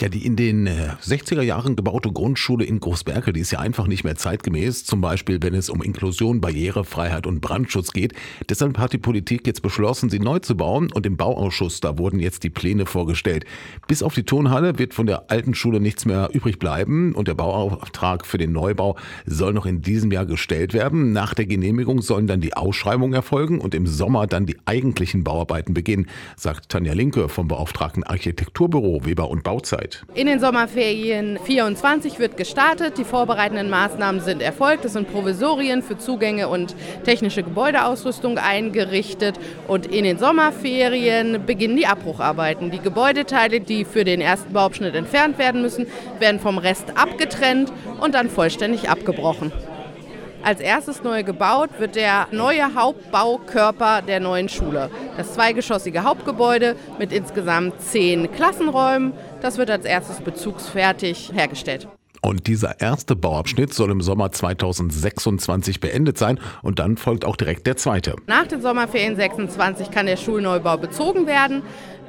Ja, die in den 60er Jahren gebaute Grundschule in Großberke, die ist ja einfach nicht mehr zeitgemäß. Zum Beispiel, wenn es um Inklusion, Barrierefreiheit und Brandschutz geht. Deshalb hat die Politik jetzt beschlossen, sie neu zu bauen und im Bauausschuss, da wurden jetzt die Pläne vorgestellt. Bis auf die Turnhalle wird von der alten Schule nichts mehr übrig bleiben und der Bauauftrag für den Neubau soll noch in diesem Jahr gestellt werden. Nach der Genehmigung sollen dann die Ausschreibungen erfolgen und im Sommer dann die eigentlichen Bauarbeiten beginnen, sagt Tanja Linke vom beauftragten Architekturbüro Weber und Bauzeit. Zeit. In den Sommerferien 24 wird gestartet. Die vorbereitenden Maßnahmen sind erfolgt. Es sind Provisorien für Zugänge und technische Gebäudeausrüstung eingerichtet. Und in den Sommerferien beginnen die Abbrucharbeiten. Die Gebäudeteile, die für den ersten Bauabschnitt entfernt werden müssen, werden vom Rest abgetrennt und dann vollständig abgebrochen. Als erstes neu gebaut wird der neue Hauptbaukörper der neuen Schule. Das zweigeschossige Hauptgebäude mit insgesamt zehn Klassenräumen. Das wird als erstes bezugsfertig hergestellt. Und dieser erste Bauabschnitt soll im Sommer 2026 beendet sein und dann folgt auch direkt der zweite. Nach den Sommerferien 26 kann der Schulneubau bezogen werden.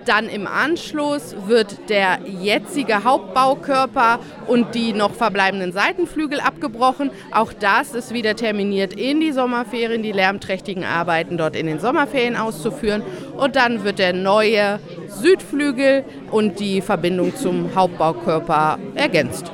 Dann im Anschluss wird der jetzige Hauptbaukörper und die noch verbleibenden Seitenflügel abgebrochen. Auch das ist wieder terminiert in die Sommerferien, die lärmträchtigen Arbeiten dort in den Sommerferien auszuführen. Und dann wird der neue Südflügel und die Verbindung zum Hauptbaukörper ergänzt.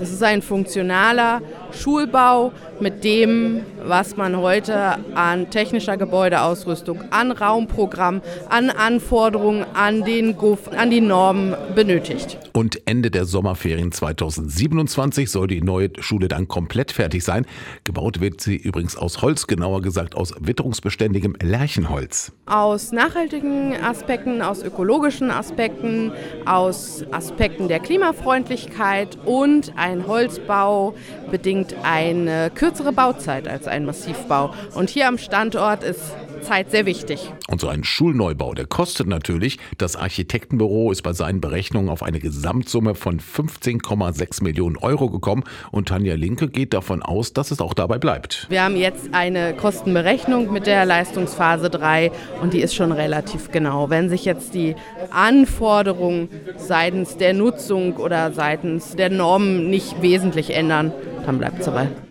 Es ist ein funktionaler Schulbau mit dem, was man heute an technischer Gebäudeausrüstung, an Raumprogramm, an Anforderungen an den GUF, an die Normen benötigt. Und Ende der Sommerferien 2027 soll die neue Schule dann komplett fertig sein. Gebaut wird sie übrigens aus Holz, genauer gesagt aus witterungsbeständigem Lärchenholz. Aus nachhaltigen Aspekten, aus ökologischen Aspekten, aus Aspekten der Klimafreundlichkeit und ein Holzbau bedingt eine kürzere Bauzeit als ein Massivbau. Und hier am Standort ist Zeit sehr wichtig. Und so ein Schulneubau, der kostet natürlich. Das Architektenbüro ist bei seinen Berechnungen auf eine Gesamtsumme von 15,6 Millionen Euro gekommen. Und Tanja Linke geht davon aus, dass es auch dabei bleibt. Wir haben jetzt eine Kostenberechnung mit der Leistungsphase 3 und die ist schon relativ genau. Wenn sich jetzt die Anforderungen seitens der Nutzung oder seitens der Normen nicht wesentlich ändern, dann bleibt es dabei.